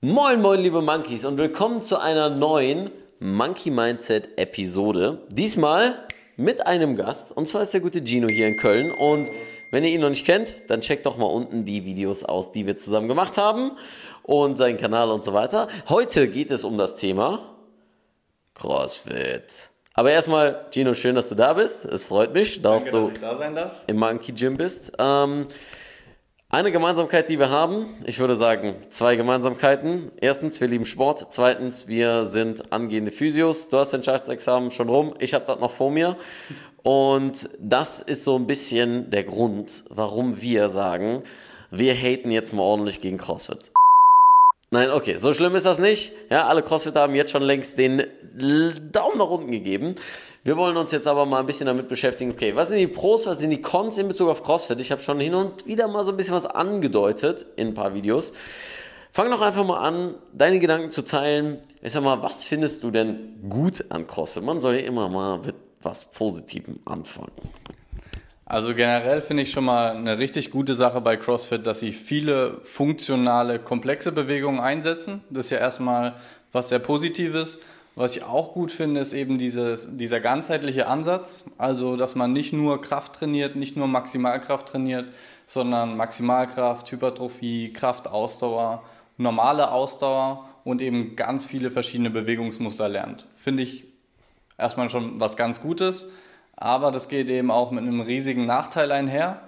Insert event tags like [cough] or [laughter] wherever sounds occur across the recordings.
Moin, moin, liebe Monkeys und willkommen zu einer neuen Monkey Mindset Episode. Diesmal mit einem Gast und zwar ist der gute Gino hier in Köln und wenn ihr ihn noch nicht kennt, dann checkt doch mal unten die Videos aus, die wir zusammen gemacht haben und seinen Kanal und so weiter. Heute geht es um das Thema CrossFit. Aber erstmal, Gino, schön, dass du da bist. Es freut mich, dass Danke, du dass da im Monkey Gym bist. Ähm, eine Gemeinsamkeit, die wir haben, ich würde sagen, zwei Gemeinsamkeiten. Erstens, wir lieben Sport. Zweitens, wir sind angehende Physios. Du hast dein Scheißexamen schon rum, ich habe das noch vor mir. Und das ist so ein bisschen der Grund, warum wir sagen, wir haten jetzt mal ordentlich gegen CrossFit. Nein, okay, so schlimm ist das nicht. Ja, alle Crossfitter haben jetzt schon längst den Daumen nach unten gegeben. Wir wollen uns jetzt aber mal ein bisschen damit beschäftigen, okay, was sind die Pros, was sind die Cons in Bezug auf CrossFit? Ich habe schon hin und wieder mal so ein bisschen was angedeutet in ein paar Videos. Fang doch einfach mal an, deine Gedanken zu teilen. Ich sag mal, was findest du denn gut an CrossFit? Man soll ja immer mal mit was Positivem anfangen. Also generell finde ich schon mal eine richtig gute Sache bei CrossFit, dass sie viele funktionale, komplexe Bewegungen einsetzen. Das ist ja erstmal was sehr Positives. Was ich auch gut finde, ist eben dieses, dieser ganzheitliche Ansatz. Also, dass man nicht nur Kraft trainiert, nicht nur Maximalkraft trainiert, sondern Maximalkraft, Hypertrophie, Kraft, Ausdauer, normale Ausdauer und eben ganz viele verschiedene Bewegungsmuster lernt. Finde ich erstmal schon was ganz Gutes, aber das geht eben auch mit einem riesigen Nachteil einher.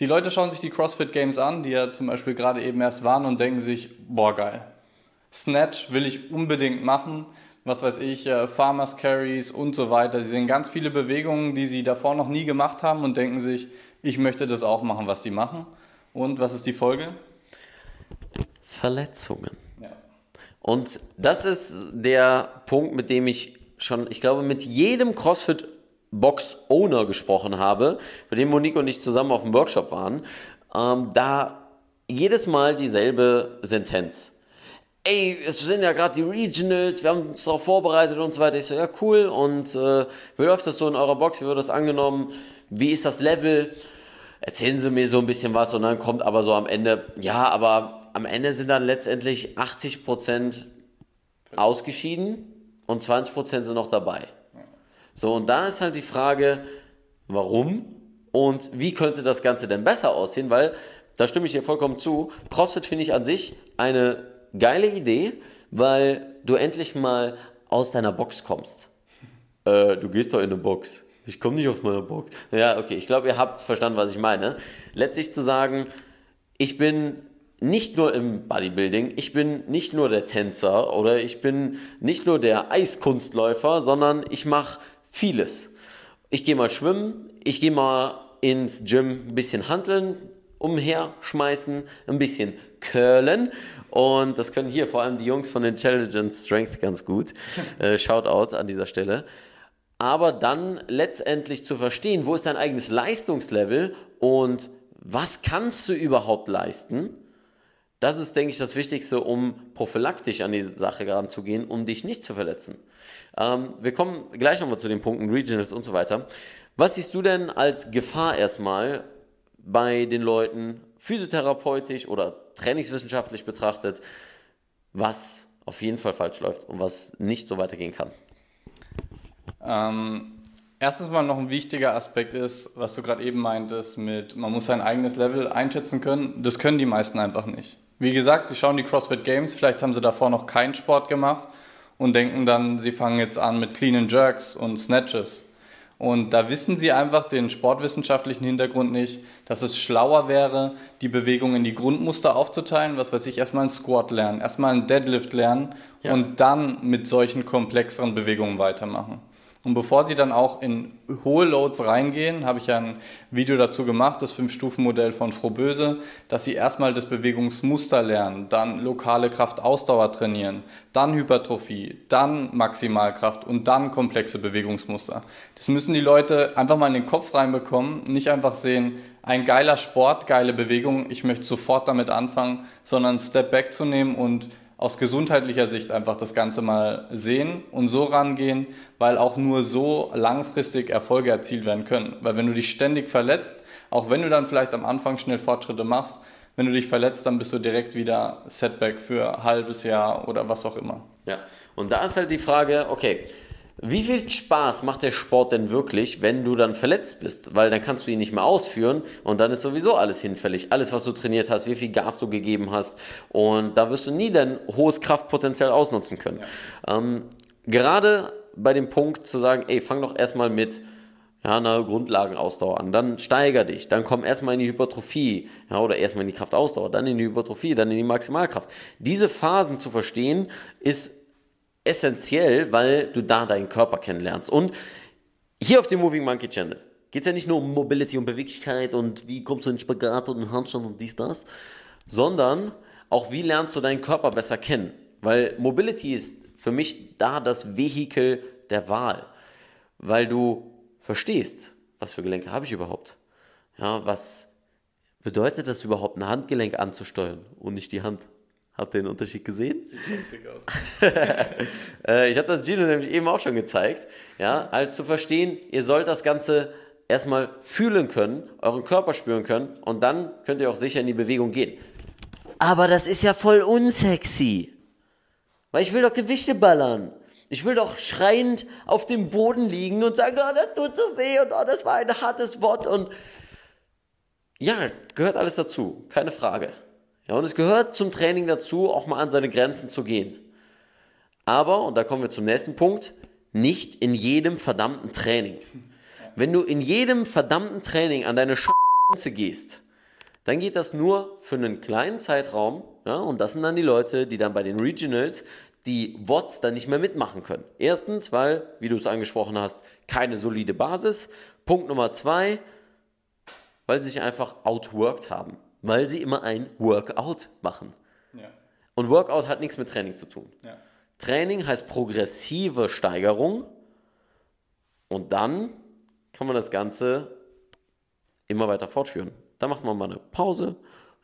Die Leute schauen sich die CrossFit Games an, die ja zum Beispiel gerade eben erst waren und denken sich, boah geil, Snatch will ich unbedingt machen, was weiß ich, äh, Farmers Carries und so weiter. Sie sehen ganz viele Bewegungen, die sie davor noch nie gemacht haben und denken sich, ich möchte das auch machen, was die machen. Und was ist die Folge? Verletzungen. Ja. Und das ist der Punkt, mit dem ich schon, ich glaube, mit jedem CrossFit Box Owner gesprochen habe, bei dem Monique und ich zusammen auf dem Workshop waren, ähm, da jedes Mal dieselbe Sentenz. Ey, es sind ja gerade die Regionals, wir haben uns darauf vorbereitet und so weiter. Ich so, ja, cool. Und äh, wie läuft das so in eurer Box? Wie wird das angenommen? Wie ist das Level? Erzählen Sie mir so ein bisschen was und dann kommt aber so am Ende, ja, aber am Ende sind dann letztendlich 80 Prozent ausgeschieden und 20 Prozent sind noch dabei. So, und da ist halt die Frage, warum und wie könnte das Ganze denn besser aussehen, weil da stimme ich dir vollkommen zu. CrossFit finde ich an sich eine geile Idee, weil du endlich mal aus deiner Box kommst. Äh, du gehst doch in eine Box. Ich komme nicht aus meiner Box. Ja, okay, ich glaube, ihr habt verstanden, was ich meine. Letztlich zu sagen, ich bin nicht nur im Bodybuilding, ich bin nicht nur der Tänzer oder ich bin nicht nur der Eiskunstläufer, sondern ich mache vieles. Ich gehe mal schwimmen, ich gehe mal ins Gym ein bisschen handeln, umherschmeißen, ein bisschen curlen und das können hier vor allem die Jungs von Intelligent Strength ganz gut. [laughs] Äh, Shoutout an dieser Stelle. Aber dann letztendlich zu verstehen, wo ist dein eigenes Leistungslevel und was kannst du überhaupt leisten? Das ist, denke ich, das Wichtigste, um prophylaktisch an die Sache ranzugehen, um dich nicht zu verletzen. Ähm, wir kommen gleich nochmal zu den Punkten Regionals und so weiter. Was siehst du denn als Gefahr erstmal bei den Leuten, physiotherapeutisch oder trainingswissenschaftlich betrachtet, was auf jeden Fall falsch läuft und was nicht so weitergehen kann? Ähm, erstens mal noch ein wichtiger Aspekt ist, was du gerade eben meintest, mit man muss sein eigenes Level einschätzen können. Das können die meisten einfach nicht. Wie gesagt, sie schauen die CrossFit Games, vielleicht haben sie davor noch keinen Sport gemacht und denken dann, sie fangen jetzt an mit Clean and Jerks und Snatches. Und da wissen sie einfach den sportwissenschaftlichen Hintergrund nicht, dass es schlauer wäre, die Bewegung in die Grundmuster aufzuteilen. Was weiß ich, erstmal einen Squat lernen, erstmal einen Deadlift lernen Ja. und dann mit solchen komplexeren Bewegungen weitermachen. Und bevor sie dann auch in hohe Loads reingehen, habe ich ja ein Video dazu gemacht, das Fünf-Stufen-Modell von Frohböse, dass sie erstmal das Bewegungsmuster lernen, dann lokale Kraft-Ausdauer trainieren, dann Hypertrophie, dann Maximalkraft und dann komplexe Bewegungsmuster. Das müssen die Leute einfach mal in den Kopf reinbekommen, nicht einfach sehen, ein geiler Sport, geile Bewegung, ich möchte sofort damit anfangen, sondern Step back zu nehmen und aus gesundheitlicher Sicht einfach das Ganze mal sehen und so rangehen, weil auch nur so langfristig Erfolge erzielt werden können. Weil wenn du dich ständig verletzt, auch wenn du dann vielleicht am Anfang schnell Fortschritte machst, Wenn du dich verletzt, dann bist du direkt wieder Setback für ein halbes Jahr oder was auch immer. Ja, und da ist halt die Frage, okay, wie viel Spaß macht der Sport denn wirklich, wenn du dann verletzt bist? Weil dann kannst du ihn nicht mehr ausführen und dann ist sowieso alles hinfällig. Alles, was du trainiert hast, wie viel Gas du gegeben hast und da wirst du nie dein hohes Kraftpotenzial ausnutzen können. Ja. Ähm, gerade bei dem Punkt zu sagen, ey, fang doch erstmal mit ja, einer Grundlagenausdauer an, dann steiger dich, dann komm erstmal in die Hypertrophie, ja, oder erstmal in die Kraftausdauer, dann in die Hypertrophie, dann in die Maximalkraft. Diese Phasen zu verstehen, ist essentiell, weil du da deinen Körper kennenlernst. Und hier auf dem Moving Monkey Channel geht es ja nicht nur um Mobility und Beweglichkeit und wie kommst du in Spagat und in Handstand und dies, das, sondern auch wie lernst du deinen Körper besser kennen. Weil Mobility ist für mich da das Vehikel der Wahl. Weil du verstehst, was für Gelenke habe ich überhaupt. Ja, was bedeutet das überhaupt, ein Handgelenk anzusteuern und nicht die Hand? Habt ihr den Unterschied gesehen? Sieht lustig aus. [laughs] Äh, ich habe das Gino nämlich eben auch schon gezeigt. Ja, halt zu verstehen, ihr sollt das Ganze erstmal fühlen können, euren Körper spüren können und dann könnt ihr auch sicher in die Bewegung gehen. Aber das ist ja voll unsexy. Weil ich will doch Gewichte ballern. Ich will doch schreiend auf dem Boden liegen und sagen, oh, das tut so weh und oh, das war ein hartes Wort und ja, gehört alles dazu, keine Frage. Ja, und es gehört zum Training dazu, auch mal an seine Grenzen zu gehen. Aber, und da kommen wir zum nächsten Punkt, nicht in jedem verdammten Training. Wenn du in jedem verdammten Training an deine Grenze gehst, dann geht das nur für einen kleinen Zeitraum. Ja, und das sind dann die Leute, die dann bei den Regionals die WOTS dann nicht mehr mitmachen können. Erstens, weil, wie du es angesprochen hast, keine solide Basis. Punkt Nummer zwei, weil sie sich einfach outworked haben weil sie immer ein Workout machen. Ja. Und Workout hat nichts mit Training zu tun. Ja. Training heißt progressive Steigerung und dann kann man das Ganze immer weiter fortführen. Da macht man mal eine Pause,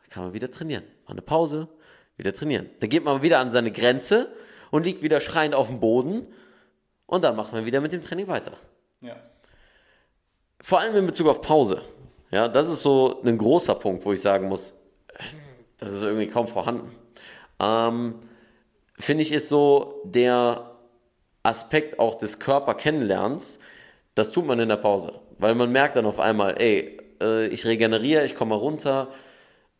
dann kann man wieder trainieren. Mal eine Pause, wieder trainieren. Dann geht man wieder an seine Grenze und liegt wieder schreiend auf dem Boden und dann macht man wieder mit dem Training weiter. Ja. Vor allem in Bezug auf Pause. Ja, das ist so ein großer Punkt, wo ich sagen muss, das ist irgendwie kaum vorhanden. Ähm, Finde ich, ist so der Aspekt auch des Körperkennenlernens, das tut man in der Pause. Weil man merkt dann auf einmal, ey, äh, ich regeneriere, ich komme runter,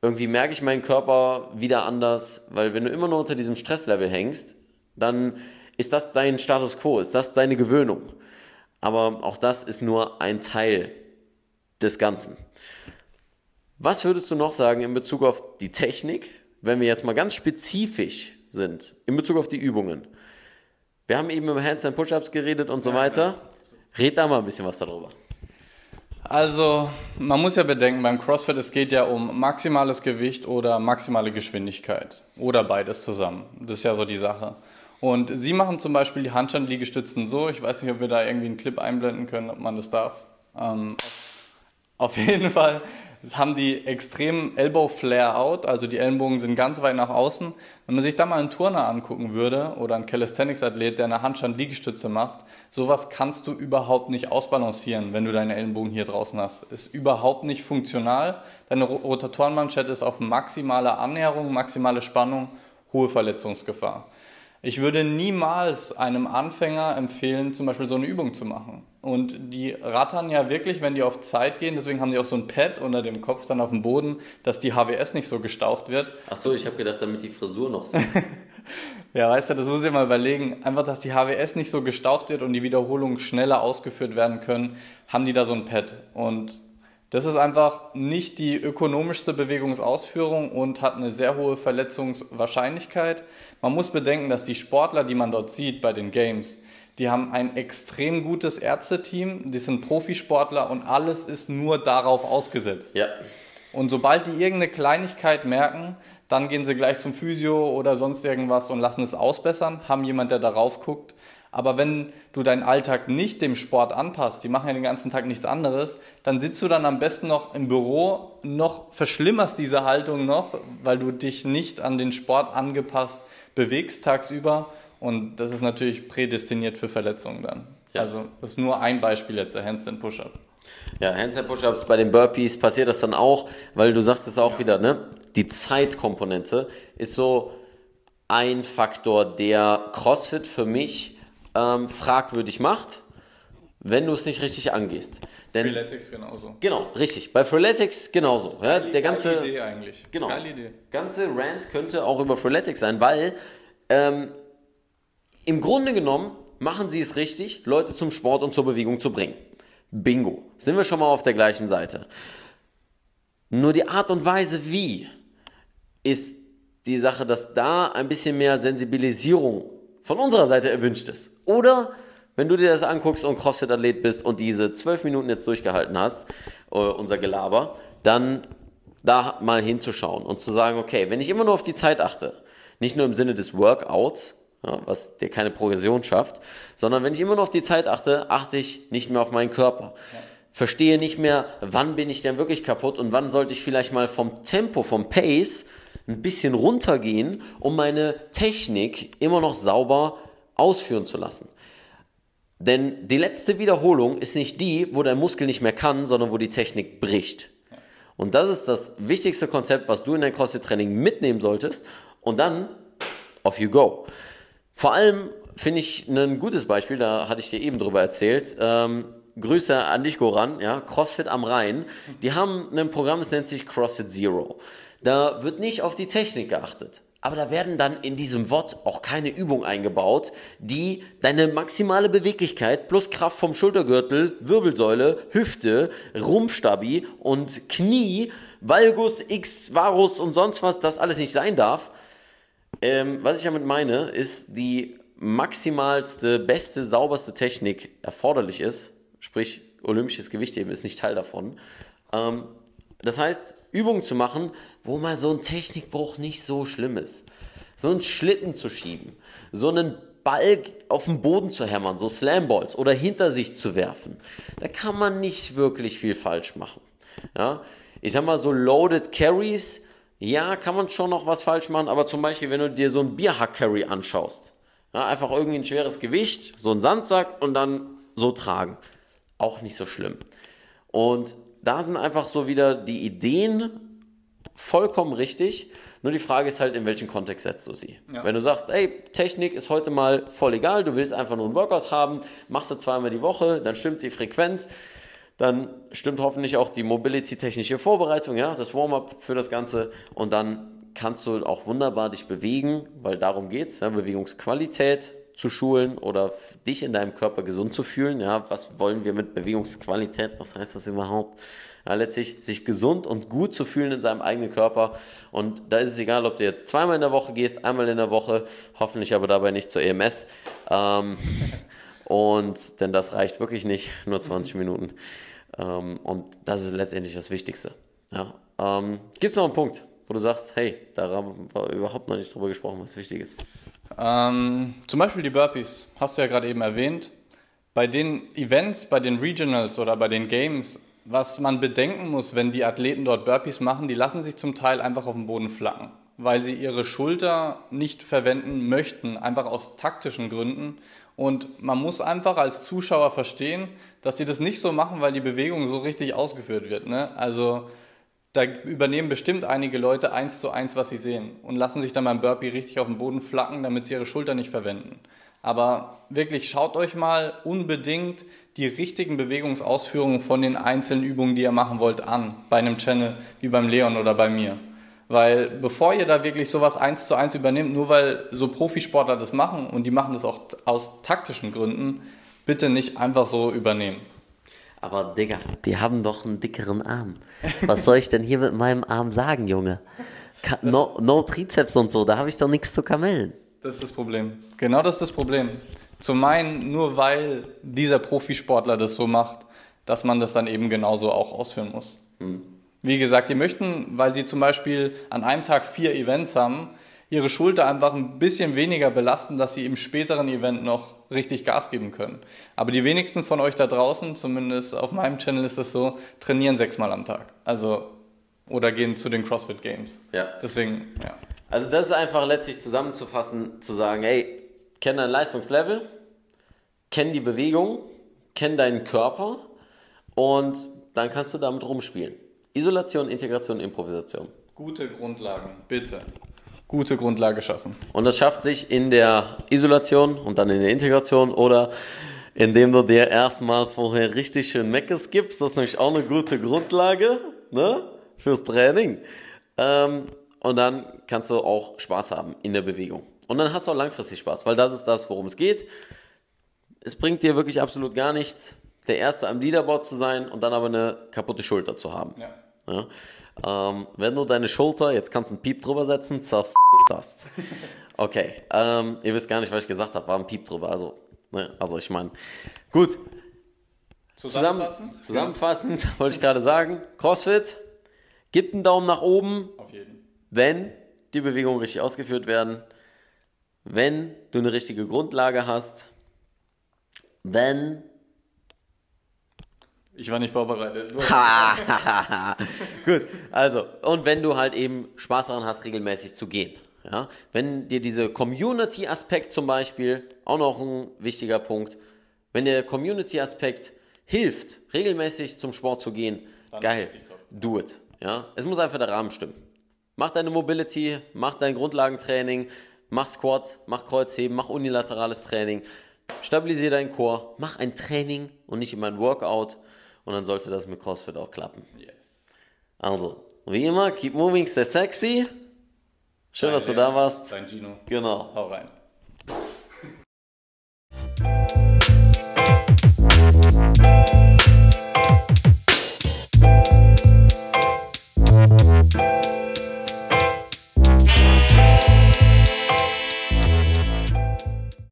irgendwie merke ich meinen Körper wieder anders, weil wenn du immer nur unter diesem Stresslevel hängst, dann ist das dein Status quo, ist das deine Gewöhnung. Aber auch das ist nur ein Teil des Ganzen. Was würdest du noch sagen in Bezug auf die Technik, wenn wir jetzt mal ganz spezifisch sind, in Bezug auf die Übungen? Wir haben eben über Handstand Push-Ups geredet und so weiter. Red da mal ein bisschen was darüber. Also, man muss ja bedenken, beim CrossFit, es geht ja um maximales Gewicht oder maximale Geschwindigkeit. Oder beides zusammen. Das ist ja so die Sache. Und Sie machen zum Beispiel die Handstand-Liegestützen so. Ich weiß nicht, ob wir da irgendwie einen Clip einblenden können, ob man das darf. Ähm, auf jeden Fall haben die extrem Elbow Flare Out, also die Ellenbogen sind ganz weit nach außen. Wenn man sich da mal einen Turner angucken würde oder einen Calisthenics Athlet, der eine Handstand-Liegestütze macht, sowas kannst du überhaupt nicht ausbalancieren, wenn du deine Ellenbogen hier draußen hast. Ist überhaupt nicht funktional. Deine Rotatorenmanschette ist auf maximale Annäherung, maximale Spannung, hohe Verletzungsgefahr. Ich würde niemals einem Anfänger empfehlen, zum Beispiel so eine Übung zu machen. Und die rattern ja wirklich, wenn die auf Zeit gehen, deswegen haben die auch so ein Pad unter dem Kopf dann auf dem Boden, dass die HWS nicht so gestaucht wird. Ach so, ich habe gedacht, damit die Frisur noch sitzt. [laughs] ja, weißt du, das muss ich mal überlegen. Einfach, dass die HWS nicht so gestaucht wird und die Wiederholungen schneller ausgeführt werden können, haben die da so ein Pad. Und das ist einfach nicht die ökonomischste Bewegungsausführung und hat eine sehr hohe Verletzungswahrscheinlichkeit. Man muss bedenken, dass die Sportler, die man dort sieht bei den Games, die haben ein extrem gutes Ärzteteam, die sind Profisportler und alles ist nur darauf ausgesetzt. Ja. Und sobald die irgendeine Kleinigkeit merken, dann gehen sie gleich zum Physio oder sonst irgendwas und lassen es ausbessern, haben jemand, der darauf guckt. Aber wenn du deinen Alltag nicht dem Sport anpasst, die machen ja den ganzen Tag nichts anderes, dann sitzt du dann am besten noch im Büro, noch verschlimmerst diese Haltung noch, weil du dich nicht an den Sport angepasst bewegst tagsüber und das ist natürlich prädestiniert für Verletzungen dann. Ja. Also das ist nur ein Beispiel jetzt, der Handstand Push-Up. Ja, Handstand Push-Ups bei den Burpees passiert das dann auch, weil du sagst es auch ja. wieder, ne? Die Zeitkomponente ist so ein Faktor, der CrossFit für mich ähm, fragwürdig macht, wenn du es nicht richtig angehst. Denn, Freeletics genauso. Genau, richtig. Bei Freeletics genauso. Ja, der ganze, Geile Idee eigentlich. Genau. Geile Idee. ganze Rant könnte auch über Freeletics sein, weil ähm, im Grunde genommen machen sie es richtig, Leute zum Sport und zur Bewegung zu bringen. Bingo. Sind wir schon mal auf der gleichen Seite. Nur die Art und Weise, wie, ist die Sache, dass da ein bisschen mehr Sensibilisierung von unserer Seite erwünscht ist. Oder wenn du dir das anguckst und CrossFit-Athlet bist und diese zwölf Minuten jetzt durchgehalten hast, äh, unser Gelaber, dann da mal hinzuschauen und zu sagen, okay, wenn ich immer nur auf die Zeit achte, nicht nur im Sinne des Workouts, ja, was dir keine Progression schafft, sondern wenn ich immer nur auf die Zeit achte, achte ich nicht mehr auf meinen Körper. Ja. Verstehe nicht mehr, wann bin ich denn wirklich kaputt und wann sollte ich vielleicht mal vom Tempo, vom Pace ein bisschen runtergehen, um meine Technik immer noch sauber ausführen zu lassen. Denn die letzte Wiederholung ist nicht die, wo dein Muskel nicht mehr kann, sondern wo die Technik bricht. Und das ist das wichtigste Konzept, was du in dein CrossFit-Training mitnehmen solltest. Und dann, off you go. Vor allem finde ich ein gutes Beispiel, da hatte ich dir eben drüber erzählt. Ähm, Grüße an dich, Goran, ja, CrossFit am Rhein. Die haben ein Programm, das nennt sich CrossFit Zero. Da wird nicht auf die Technik geachtet. Aber da werden dann in diesem Wort auch keine Übungen eingebaut, die deine maximale Beweglichkeit plus Kraft vom Schultergürtel, Wirbelsäule, Hüfte, Rumpfstabi und Knie, Valgus, X, Varus und sonst was, das alles nicht sein darf, ähm, was ich damit meine, ist die maximalste, beste, sauberste Technik erforderlich ist, sprich olympisches Gewichtheben ist nicht Teil davon. Ähm, das heißt, Übungen zu machen, wo mal so ein Technikbruch nicht so schlimm ist. So einen Schlitten zu schieben, so einen Ball auf den Boden zu hämmern, so Slamballs oder hinter sich zu werfen. Da kann man nicht wirklich viel falsch machen. Ja? Ich sag mal, so Loaded Carries, ja, kann man schon noch was falsch machen, aber zum Beispiel, wenn du dir so ein Bierhack-Carry anschaust, ja, einfach irgendwie ein schweres Gewicht, so ein Sandsack und dann so tragen. Auch nicht so schlimm. Und da sind einfach so wieder die Ideen vollkommen richtig. Nur die Frage ist halt, in welchen Kontext setzt du sie? Ja. Wenn du sagst, ey, Technik ist heute mal voll egal, du willst einfach nur einen Workout haben, machst du zweimal die Woche, dann stimmt die Frequenz, dann stimmt hoffentlich auch die Mobility-technische Vorbereitung, ja, das Warm-up für das Ganze und dann kannst du auch wunderbar dich bewegen, weil darum geht's, ja, Bewegungsqualität zu schulen oder dich in deinem Körper gesund zu fühlen. Ja, was wollen wir mit Bewegungsqualität? Was heißt das überhaupt? Ja, letztlich sich gesund und gut zu fühlen in seinem eigenen Körper. Und da ist es egal, ob du jetzt zweimal in der Woche gehst, einmal in der Woche, hoffentlich aber dabei nicht zur EMS. Ähm, [laughs] und denn das reicht wirklich nicht, nur 20 Minuten. Ähm, und das ist letztendlich das Wichtigste. Ja. Ähm, Gibt es noch einen Punkt, wo du sagst, hey, da haben wir überhaupt noch nicht drüber gesprochen, was wichtig ist? Ähm, zum Beispiel die Burpees, hast du ja gerade eben erwähnt. Bei den Events, bei den Regionals oder bei den Games, was man bedenken muss, wenn die Athleten dort Burpees machen, die lassen sich zum Teil einfach auf dem Boden flacken, weil sie ihre Schulter nicht verwenden möchten, einfach aus taktischen Gründen. Und man muss einfach als Zuschauer verstehen, dass sie das nicht so machen, weil die Bewegung so richtig ausgeführt wird. Ne? Also da übernehmen bestimmt einige Leute eins zu eins, was sie sehen und lassen sich dann beim Burpee richtig auf den Boden flacken, damit sie ihre Schulter nicht verwenden. Aber wirklich schaut euch mal unbedingt die richtigen Bewegungsausführungen von den einzelnen Übungen, die ihr machen wollt, an. Bei einem Channel wie beim Leon oder bei mir. Weil bevor ihr da wirklich sowas eins zu eins übernimmt, nur weil so Profisportler das machen und die machen das auch aus taktischen Gründen, bitte nicht einfach so übernehmen. Aber Digga, die haben doch einen dickeren Arm. Was soll ich denn hier mit meinem Arm sagen, Junge? No, no Trizeps und so, da habe ich doch nichts zu kamellen. Das ist das Problem. Genau das ist das Problem. Zu meinen, nur weil dieser Profisportler das so macht, dass man das dann eben genauso auch ausführen muss. Hm. Wie gesagt, die möchten, weil sie zum Beispiel an einem Tag vier Events haben, ihre Schulter einfach ein bisschen weniger belasten, dass sie im späteren Event noch richtig Gas geben können. Aber die wenigsten von euch da draußen, zumindest auf meinem Channel ist das so, trainieren sechsmal am Tag. Also, oder gehen zu den CrossFit Games. Ja. Deswegen, ja. Also, das ist einfach letztlich zusammenzufassen, zu sagen, hey, kenn dein Leistungslevel, kenn die Bewegung, kenn deinen Körper und dann kannst du damit rumspielen. Isolation, Integration, Improvisation. Gute Grundlagen, bitte. Gute Grundlage schaffen. Und das schafft sich in der Isolation und dann in der Integration oder indem du dir erstmal vorher richtig schön Meckes gibst. Das ist nämlich auch eine gute Grundlage ne, fürs Training. Ähm, und dann kannst du auch Spaß haben in der Bewegung. Und dann hast du auch langfristig Spaß, weil das ist das, worum es geht. Es bringt dir wirklich absolut gar nichts, der Erste am Leaderboard zu sein und dann aber eine kaputte Schulter zu haben. Ja. Ja? Ähm, wenn du deine Schulter, jetzt kannst du einen Piep drüber setzen, zerfickt hast. Okay, ähm, ihr wisst gar nicht, was ich gesagt habe, war ein Piep drüber. Also, ne, also ich meine, gut, zusammen, Zusammenfassen? zusammenfassend [laughs] wollte ich gerade sagen, CrossFit, gibt einen Daumen nach oben, wenn die Bewegungen richtig ausgeführt werden, wenn du eine richtige Grundlage hast, wenn Ich war nicht vorbereitet. [laughs] Gut, also, und wenn du halt eben Spaß daran hast, regelmäßig zu gehen. Ja? Wenn dir diese Community-Aspekt zum Beispiel, auch noch ein wichtiger Punkt, wenn der Community-Aspekt hilft, regelmäßig zum Sport zu gehen, Dann geil, do it. Ja? Es muss einfach der Rahmen stimmen. Mach deine Mobility, mach dein Grundlagentraining, mach Squats, mach Kreuzheben, mach unilaterales Training, stabilisiere deinen Core, mach ein Training und nicht immer ein Workout und dann sollte das mit CrossFit auch klappen. Yes. Also, wie immer, keep moving, stay sexy. Schön, Dein dass du da warst. Dein Gino. Genau. Hau rein. Puh. [laughs]